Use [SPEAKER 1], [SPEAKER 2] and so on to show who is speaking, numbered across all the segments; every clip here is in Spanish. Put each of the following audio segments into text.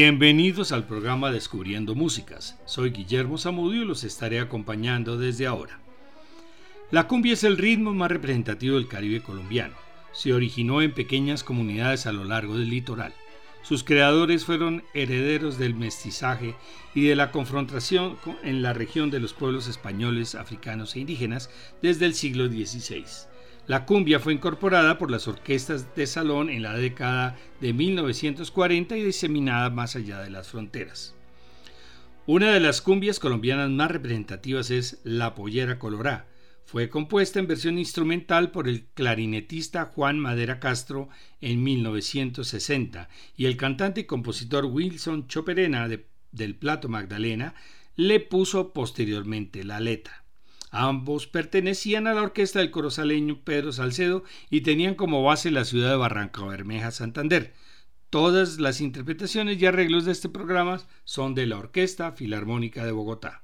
[SPEAKER 1] Bienvenidos al programa Descubriendo Músicas. Soy Guillermo Zamudio y los estaré acompañando desde ahora. La cumbia es el ritmo más representativo del Caribe colombiano. Se originó en pequeñas comunidades a lo largo del litoral. Sus creadores fueron herederos del mestizaje y de la confrontación en la región de los pueblos españoles, africanos e indígenas desde el siglo XVI. La cumbia fue incorporada por las orquestas de salón en la década de 1940 y diseminada más allá de las fronteras. Una de las cumbias colombianas más representativas es La Pollera Colorá, fue compuesta en versión instrumental por el clarinetista Juan Madera Castro en 1960 y el cantante y compositor Wilson Choperena del Plato Magdalena le puso posteriormente la letra. Ambos pertenecían a la orquesta del corozaleño Pedro Salcedo y tenían como base la ciudad de Barranca Bermeja, Santander. Todas las interpretaciones y arreglos de este programa son de la Orquesta Filarmónica de Bogotá.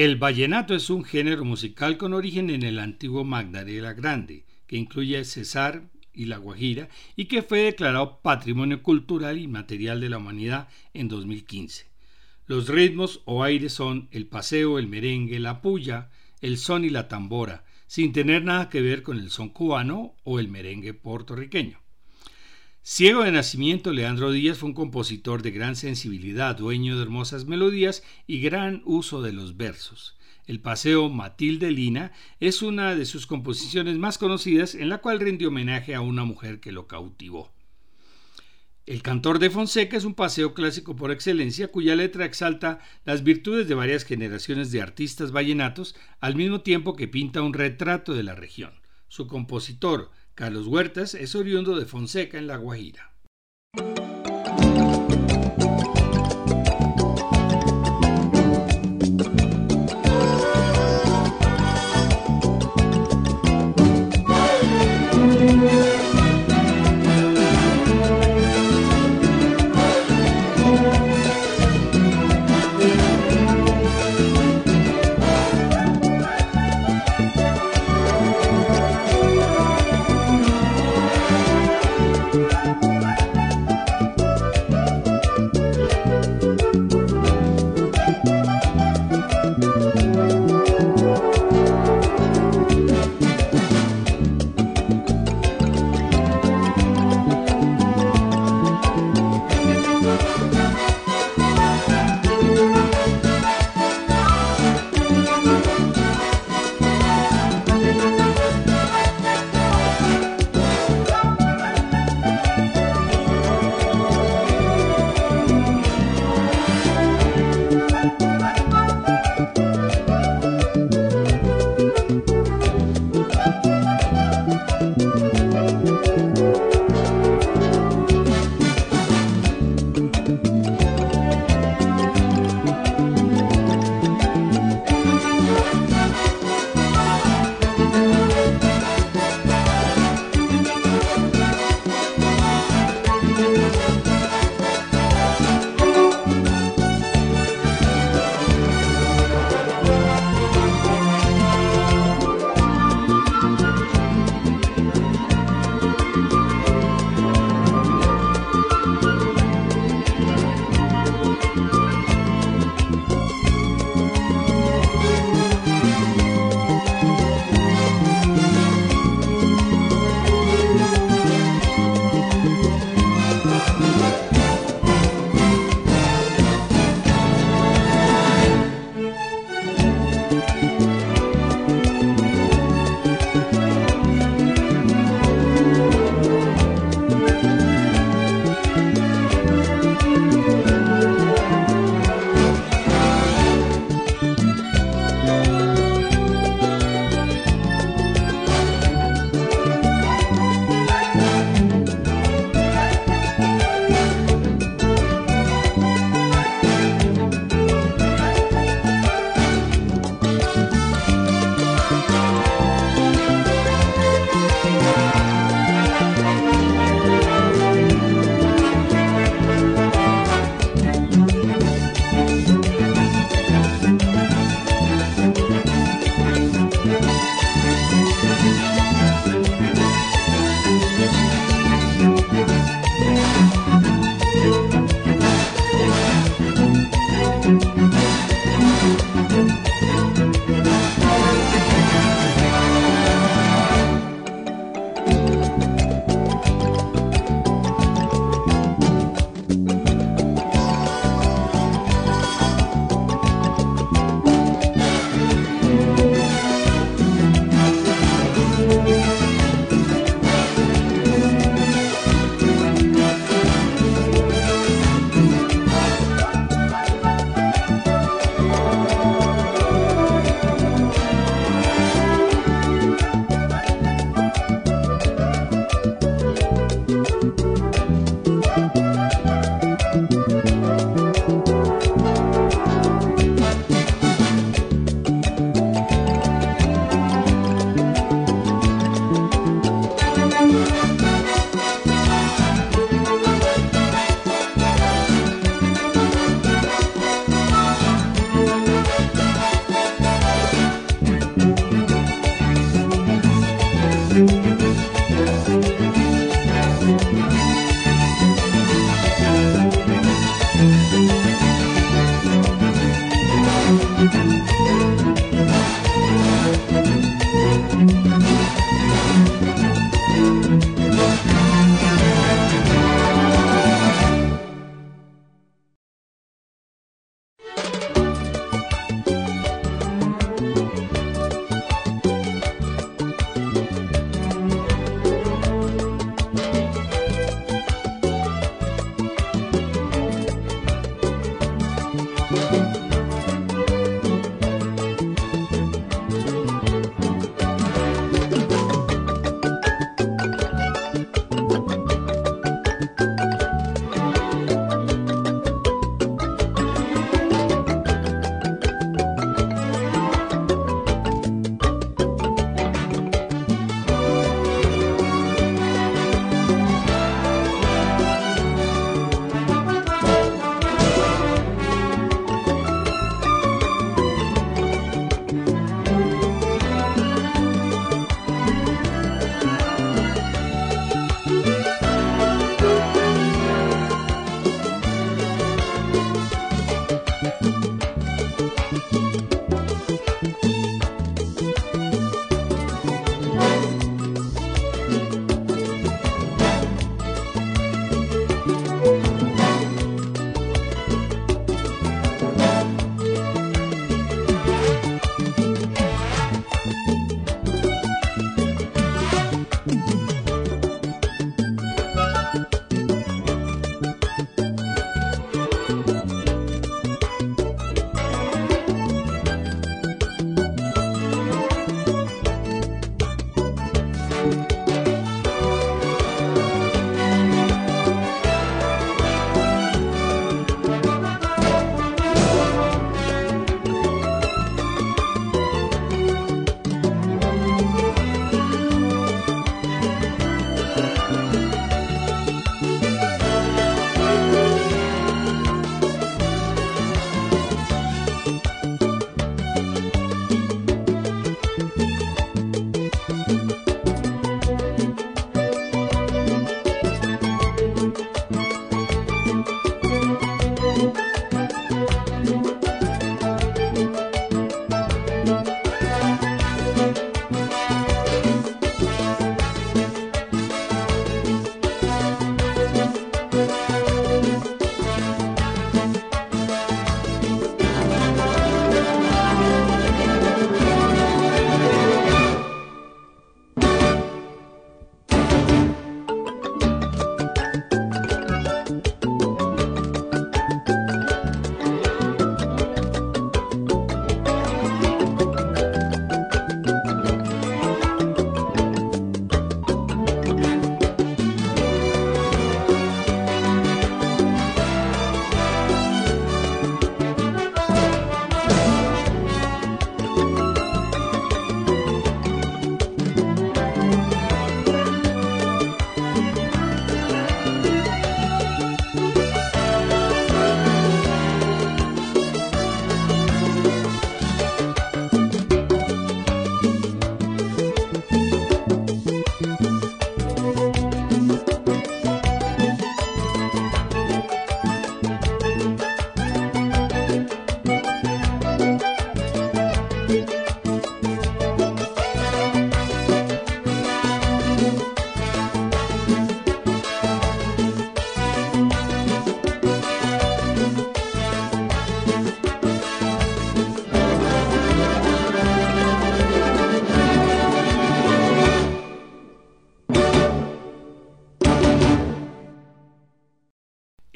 [SPEAKER 1] El vallenato es un género musical con origen en el antiguo Magdalena Grande, que incluye Cesar y La Guajira y que fue declarado Patrimonio Cultural y Material de la Humanidad en 2015. Los ritmos o aires son el paseo, el merengue, la puya, el son y la tambora, sin tener nada que ver con el son cubano o el merengue puertorriqueño. Ciego de nacimiento, Leandro Díaz fue un compositor de gran sensibilidad, dueño de hermosas melodías y gran uso de los versos. El paseo Matilde Lina es una de sus composiciones más conocidas en la cual rindió homenaje a una mujer que lo cautivó. El cantor de Fonseca es un paseo clásico por excelencia cuya letra exalta las virtudes de varias generaciones de artistas vallenatos al mismo tiempo que pinta un retrato de la región. Su compositor, Carlos Huertas es oriundo de Fonseca en La Guajira.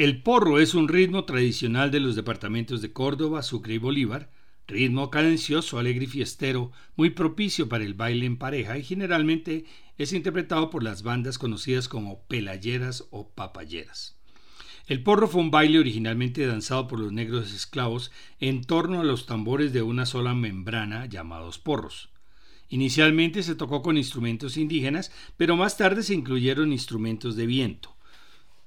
[SPEAKER 1] El porro es un ritmo tradicional de los departamentos de Córdoba, Sucre y Bolívar, ritmo cadencioso, alegre y fiestero, muy propicio para el baile en pareja y generalmente es interpretado por las bandas conocidas como pelayeras o papayeras. El porro fue un baile originalmente danzado por los negros esclavos en torno a los tambores de una sola membrana llamados porros. Inicialmente se tocó con instrumentos indígenas, pero más tarde se incluyeron instrumentos de viento.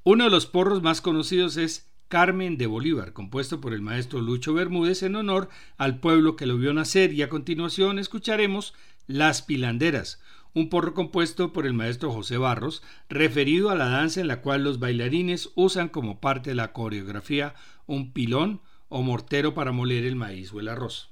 [SPEAKER 1] Uno de los porros más conocidos es Carmen de Bolívar, compuesto por el maestro Lucho Bermúdez en honor al pueblo que lo vio nacer y a continuación escucharemos Las Pilanderas, un porro compuesto por el maestro José Barros, referido a la danza en la cual los bailarines usan como parte de la coreografía un pilón o mortero para moler el maíz o el arroz.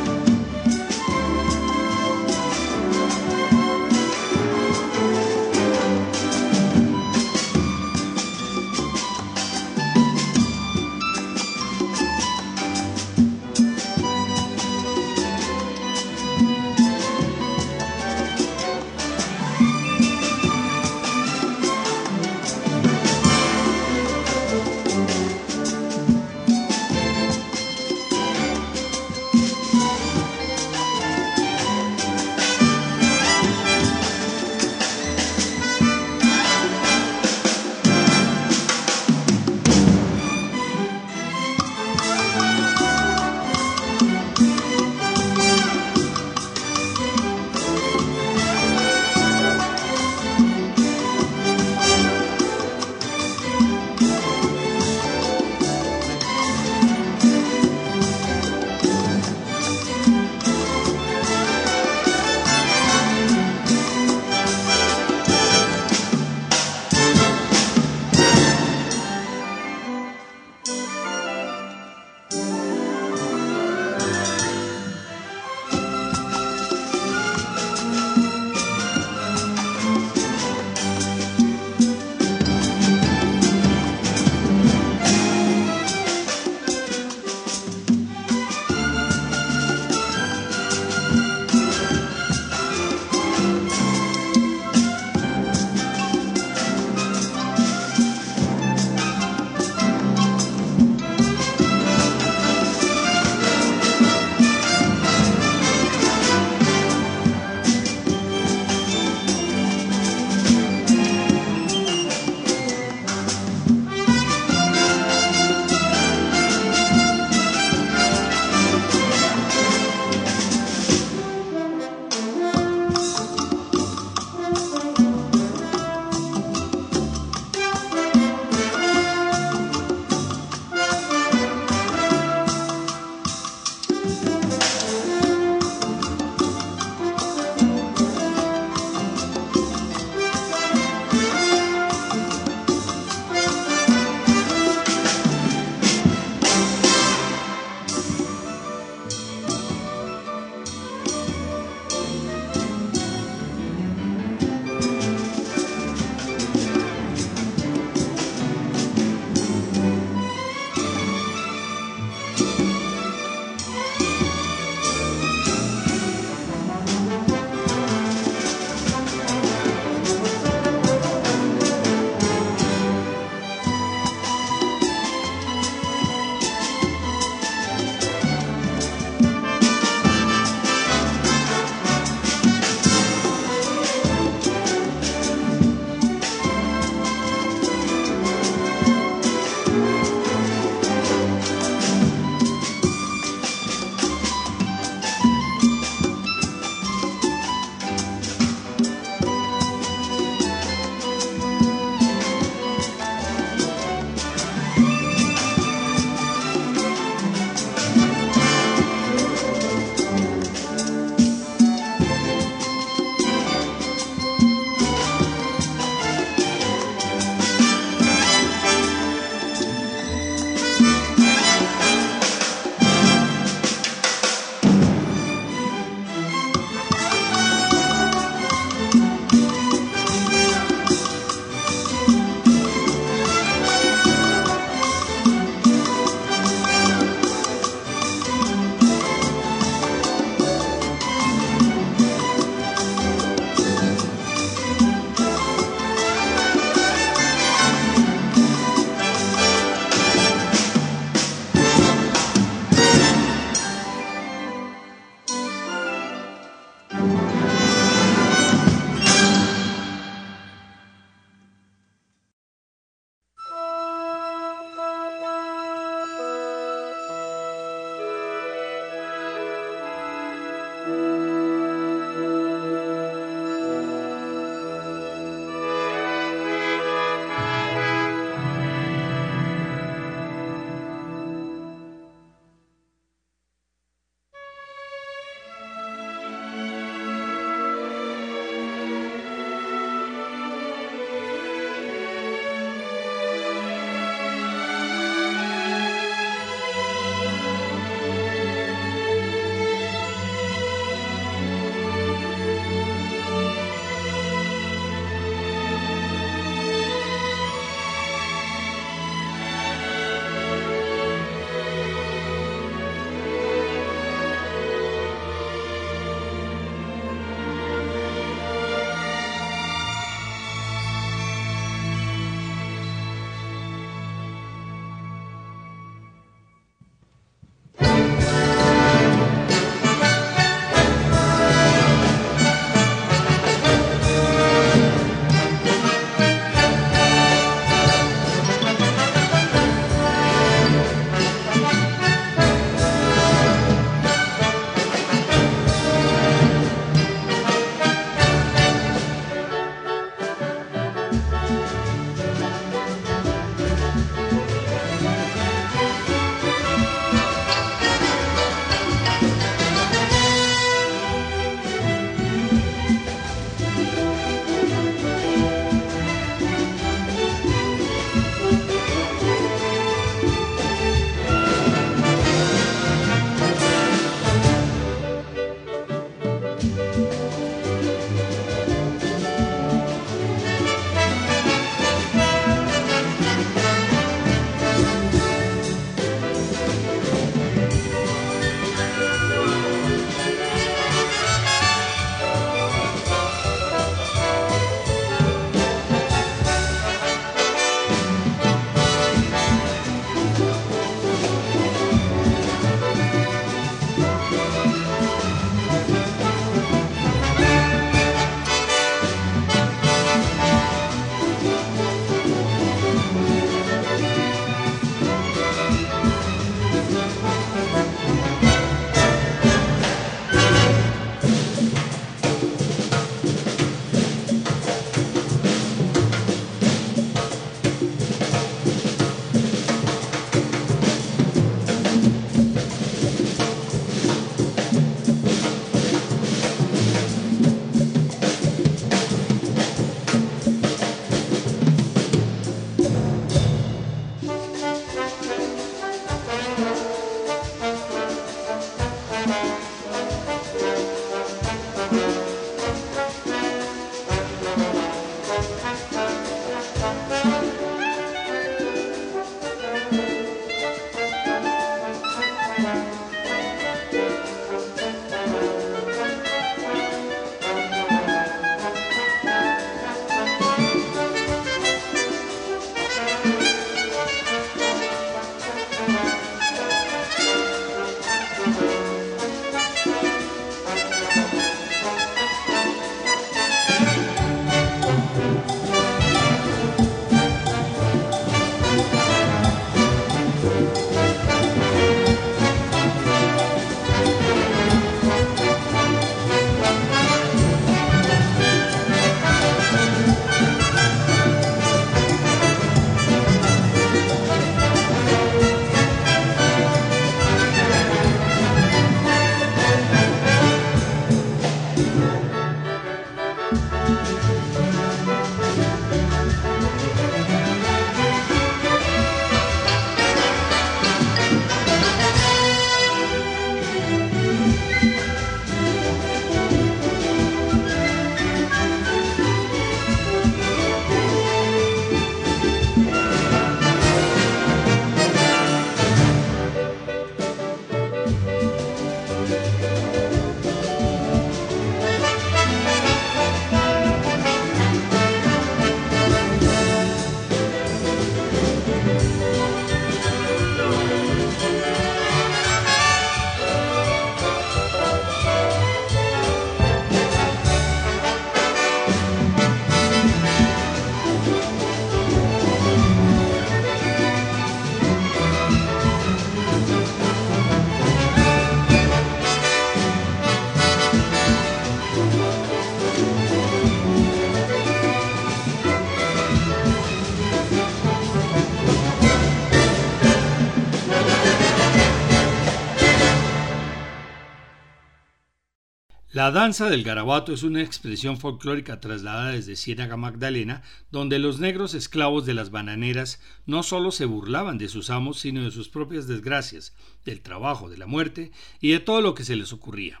[SPEAKER 1] La danza del garabato es una expresión folclórica trasladada desde Ciénaga Magdalena, donde los negros esclavos de las bananeras no solo se burlaban de sus amos, sino de sus propias desgracias, del trabajo, de la muerte y de todo lo que se les ocurría.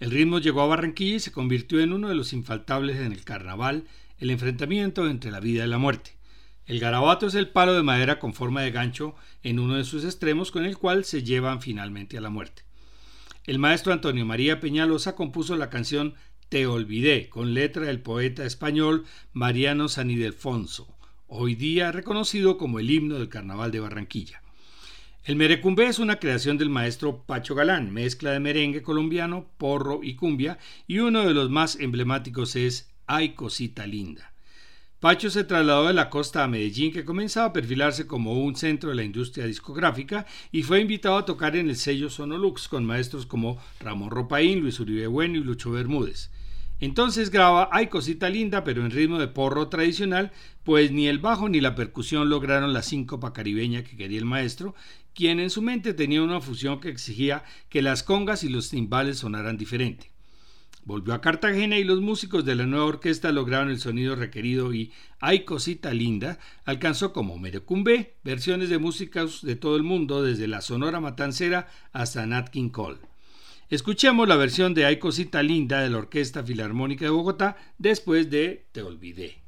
[SPEAKER 1] El ritmo llegó a Barranquilla y se convirtió en uno de los infaltables en el carnaval, el enfrentamiento entre la vida y la muerte. El garabato es el palo de madera con forma de gancho en uno de sus extremos con el cual se llevan finalmente a la muerte. El maestro Antonio María Peñalosa compuso la canción Te olvidé, con letra del poeta español Mariano Sanidelfonso, hoy día reconocido como el himno del Carnaval de Barranquilla. El merecumbé es una creación del maestro Pacho Galán, mezcla de merengue colombiano, porro y cumbia, y uno de los más emblemáticos es Ay cosita linda. Pacho se trasladó de la costa a Medellín, que comenzaba a perfilarse como un centro de la industria discográfica, y fue invitado a tocar en el sello Sonolux con maestros como Ramón Ropaín, Luis Uribe Bueno y Lucho Bermúdez. Entonces graba Ay cosita linda, pero en ritmo de porro tradicional, pues ni el bajo ni la percusión lograron la síncopa caribeña que quería el maestro, quien en su mente tenía una fusión que exigía que las congas y los timbales sonaran diferente. Volvió a Cartagena y los músicos de la nueva orquesta lograron el sonido requerido y Ay Cosita Linda alcanzó como Merecumbe versiones de músicas de todo el mundo, desde la Sonora Matancera hasta Nat King Cole. Escuchemos la versión de Ay Cosita Linda de la Orquesta Filarmónica de Bogotá después de Te Olvidé.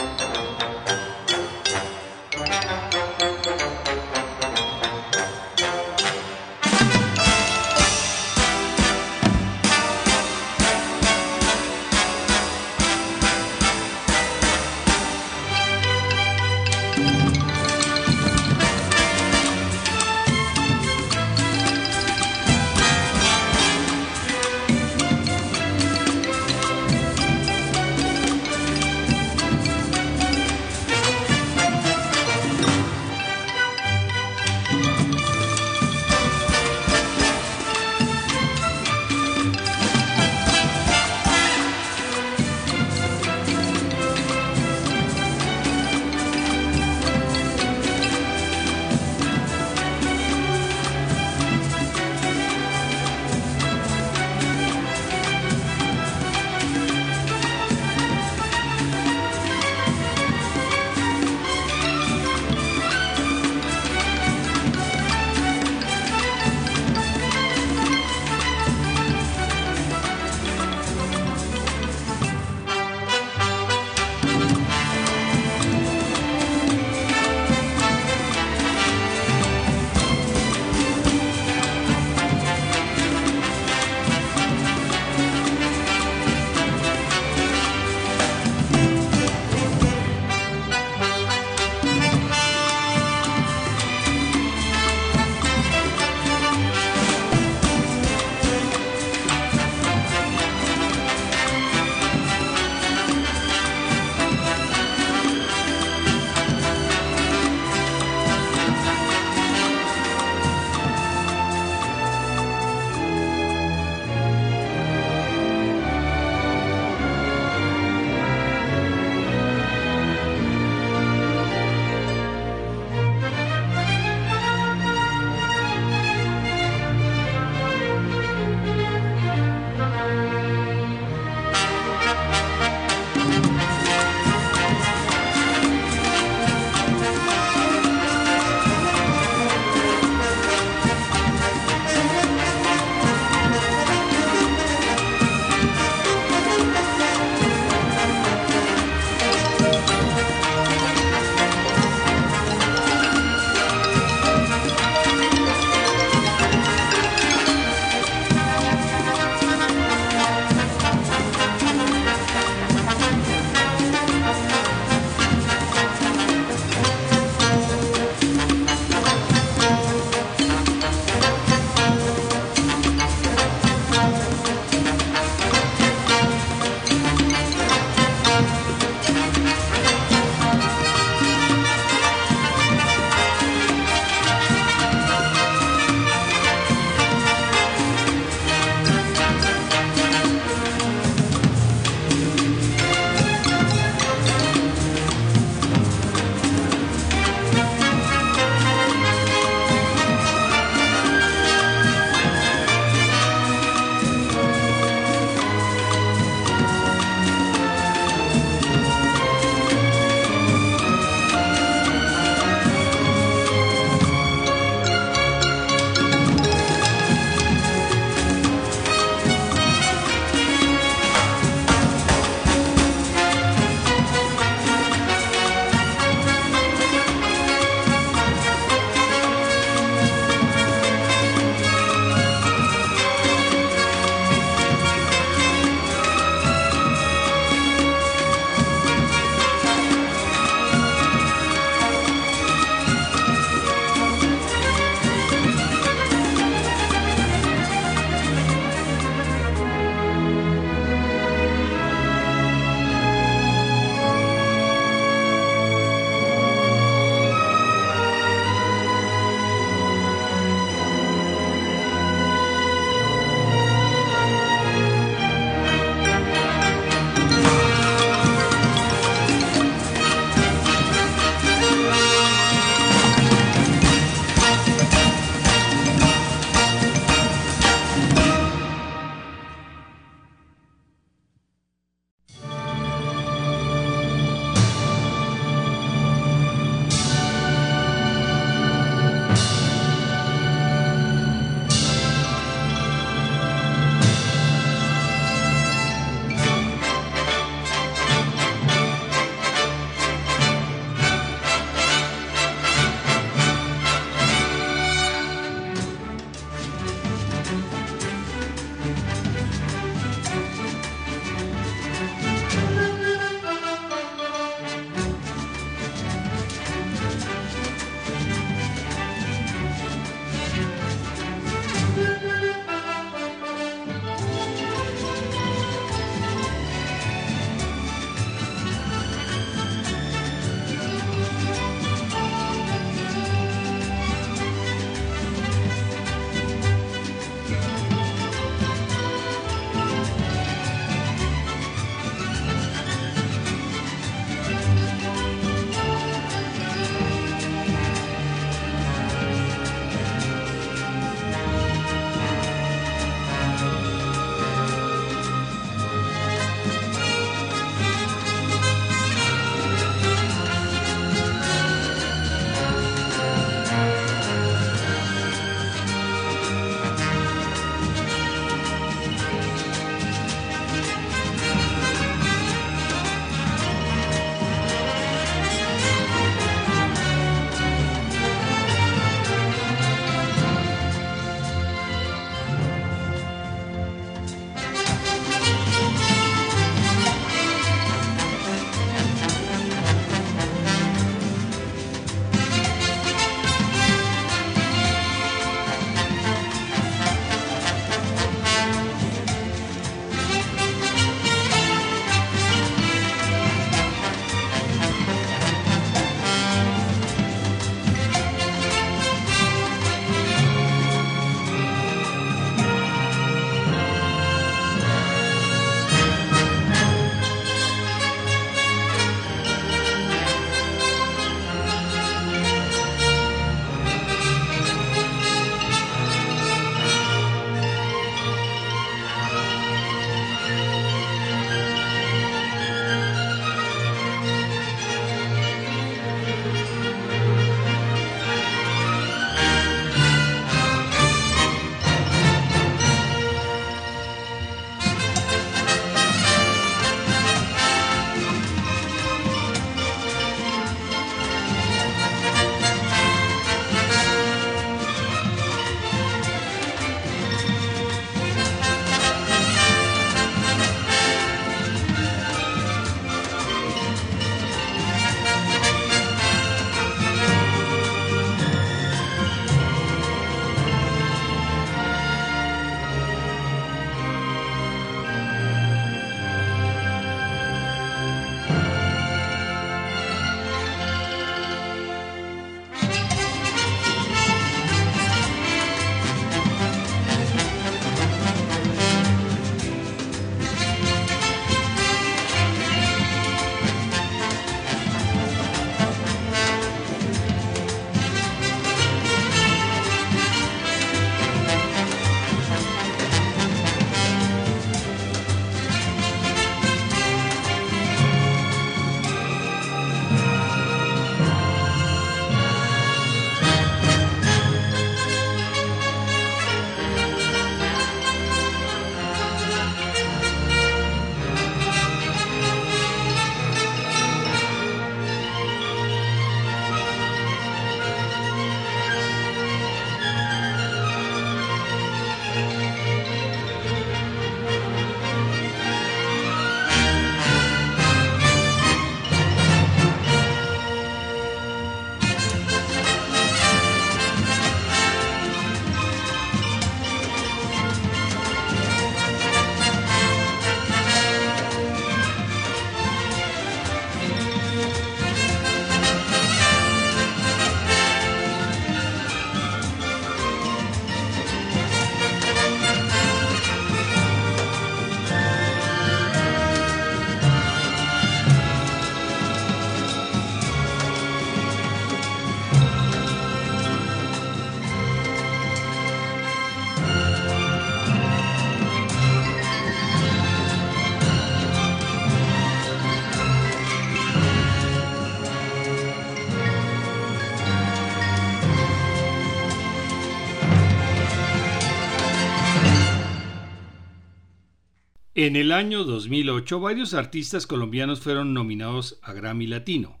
[SPEAKER 1] En el año 2008 varios artistas colombianos fueron nominados a Grammy Latino.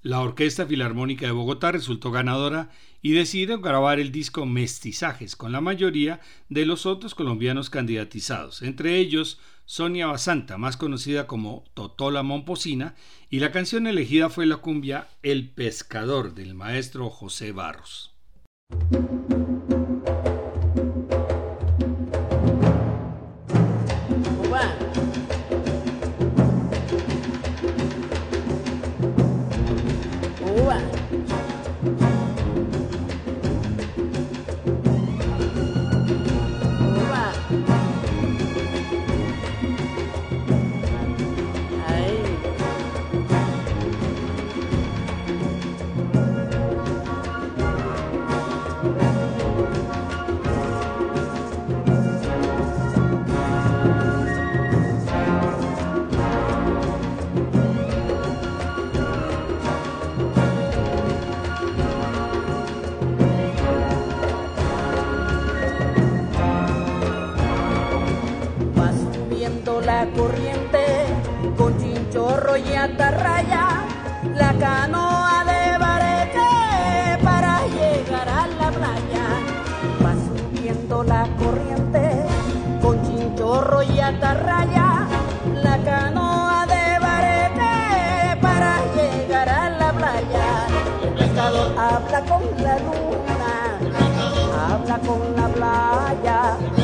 [SPEAKER 1] La Orquesta Filarmónica de Bogotá resultó ganadora y decidió grabar el disco Mestizajes con la mayoría de los otros colombianos candidatizados, entre ellos Sonia Basanta, más conocida como Totola Momposina, y la canción elegida fue la cumbia El Pescador del maestro José Barros.
[SPEAKER 2] corriente, con chinchorro y atarraya, la canoa de bareque para llegar a la playa. Va subiendo la corriente, con chinchorro y atarraya, la canoa de bareque para llegar a la playa. El habla con la luna, habla con la playa.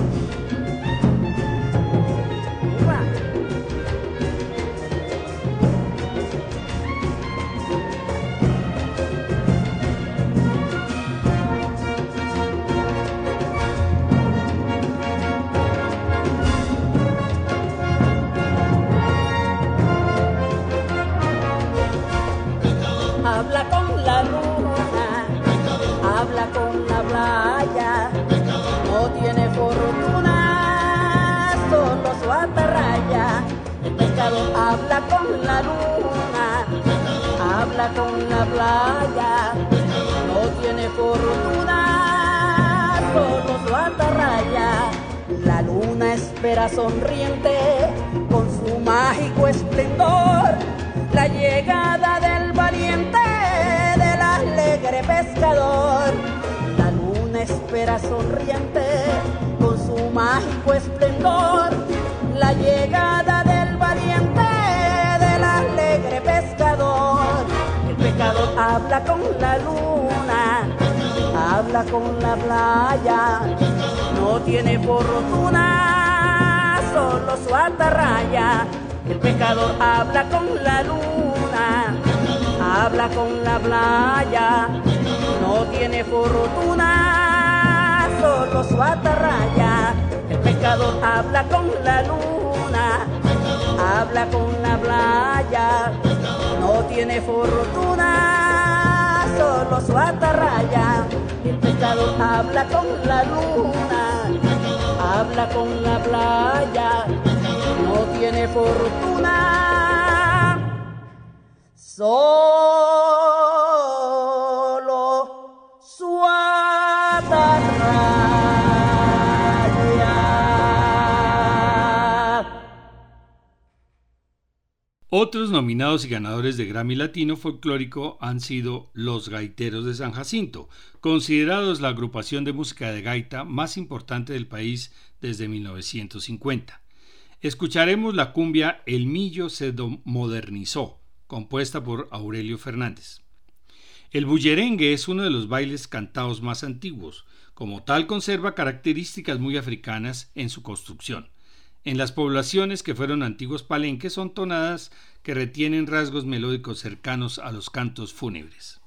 [SPEAKER 2] espera sonriente con su mágico esplendor la llegada del valiente, del alegre pescador. La luna espera sonriente con su mágico esplendor la llegada del valiente, del alegre pescador. El pescador habla con la luna, habla con la playa, no tiene fortuna, solo su atarraya. El pescador habla con la luna, habla con la playa, no tiene fortuna, solo su atarraya. El pescador habla con la luna, habla con la playa, no tiene fortuna, solo su atarraya. El pescador habla con la luna, habla con la playa, no tiene fortuna. Solo su atarraya.
[SPEAKER 1] Otros nominados y ganadores de Grammy Latino folclórico han sido Los Gaiteros de San Jacinto, considerados la agrupación de música de gaita más importante del país desde 1950. Escucharemos la cumbia El Millo se modernizó, compuesta por Aurelio Fernández. El bullerengue es uno de los bailes cantados más antiguos, como tal conserva características muy africanas en su construcción. En las poblaciones que fueron antiguos palenques son tonadas que retienen rasgos melódicos cercanos a los cantos fúnebres.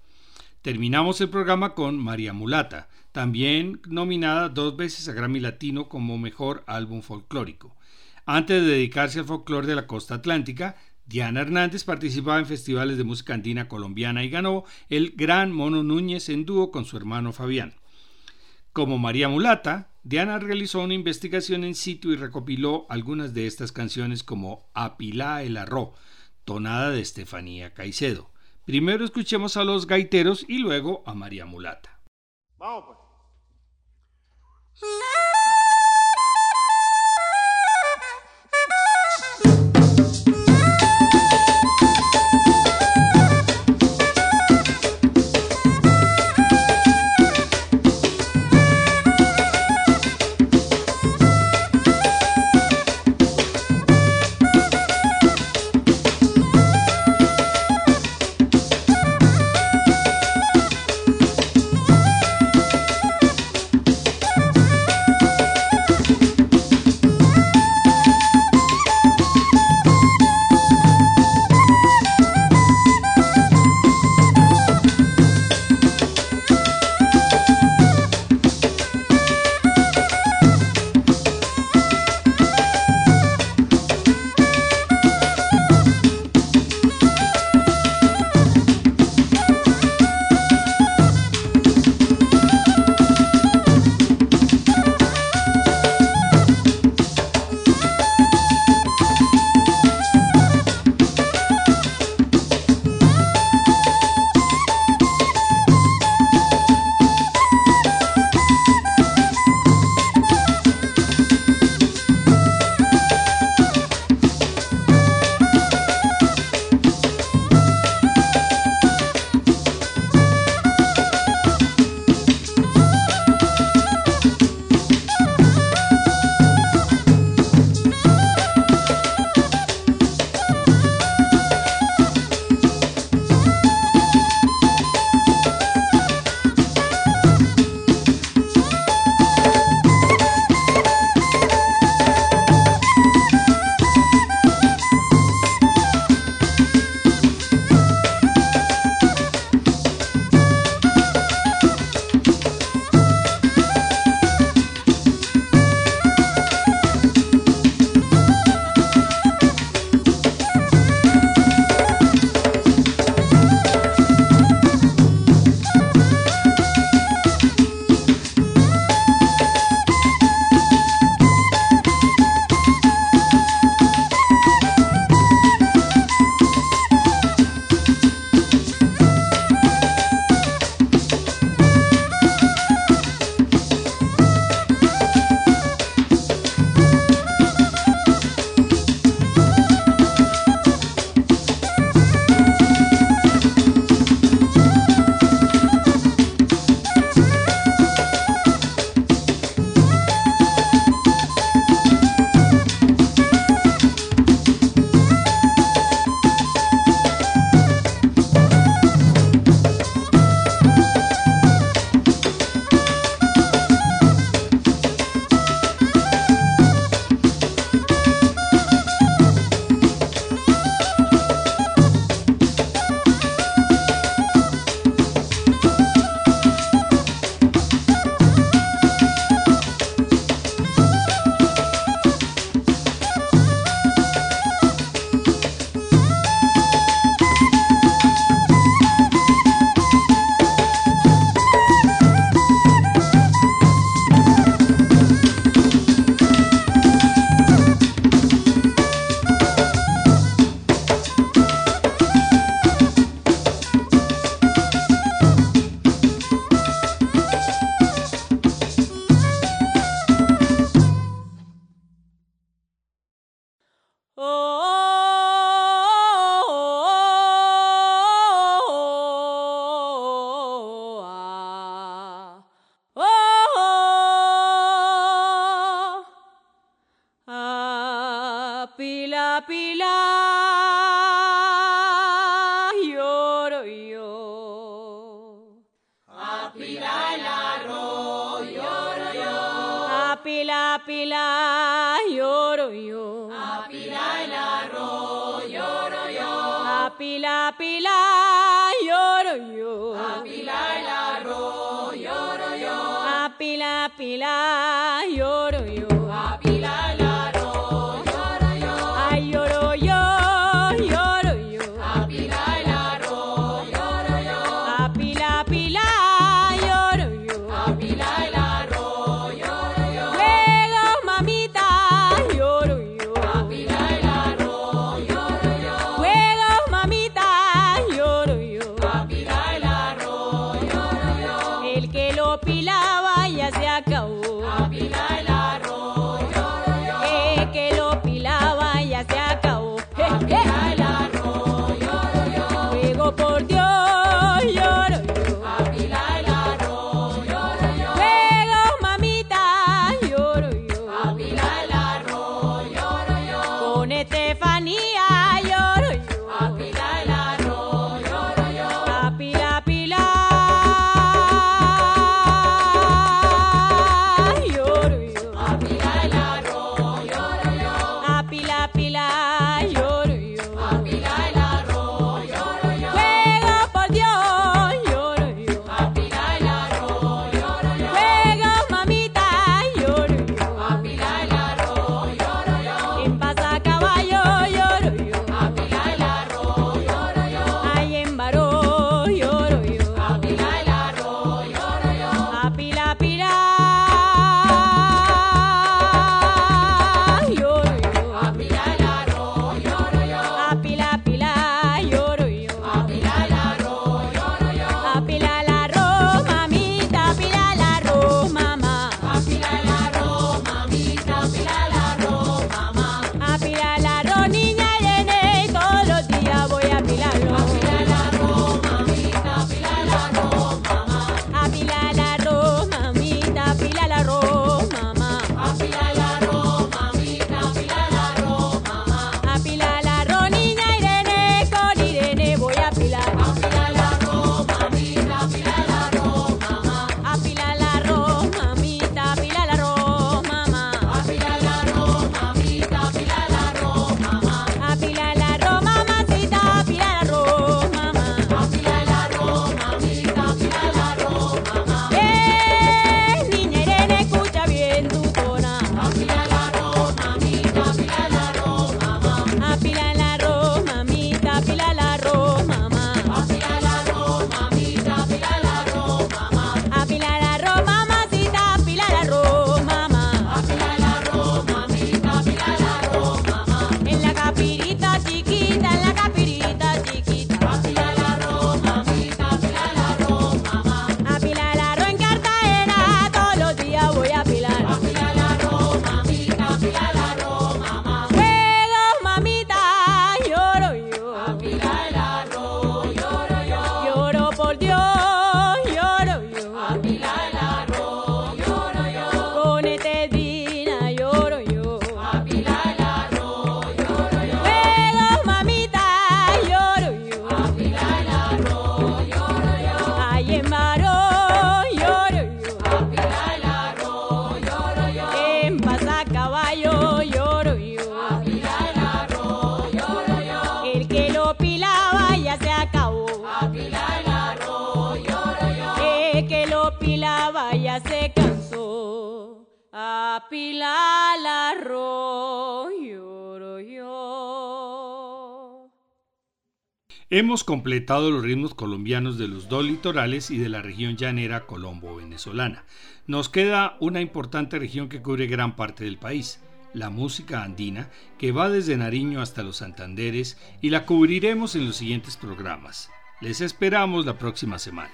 [SPEAKER 1] Terminamos el programa con María Mulata, también nominada dos veces a Grammy Latino como mejor álbum folclórico. Antes de dedicarse al folclore de la costa atlántica, Diana Hernández participaba en festivales de música andina colombiana y ganó el Gran Mono Núñez en dúo con su hermano Fabián. Como María Mulata, Diana realizó una investigación en sitio y recopiló algunas de estas canciones como Apilá el Arro, tonada de Estefanía Caicedo. Primero escuchemos a los gaiteros y luego a María Mulata. Vamos pues.
[SPEAKER 3] Apilá lloro yo. Apilá el arroyo lloro yo. Apilá, apilá lloro yo. Apilá el arroyo lloro yo. Apilá, apilá lloro yo. El arroyo lloro yo. Apilá, apilá lloro yo.
[SPEAKER 1] Hemos completado los ritmos colombianos de los dos litorales y de la región llanera colombo-venezolana. Nos queda una importante región que cubre gran parte del país, la música andina, que va desde Nariño hasta los Santanderes y la cubriremos en los siguientes programas. Les esperamos la próxima semana.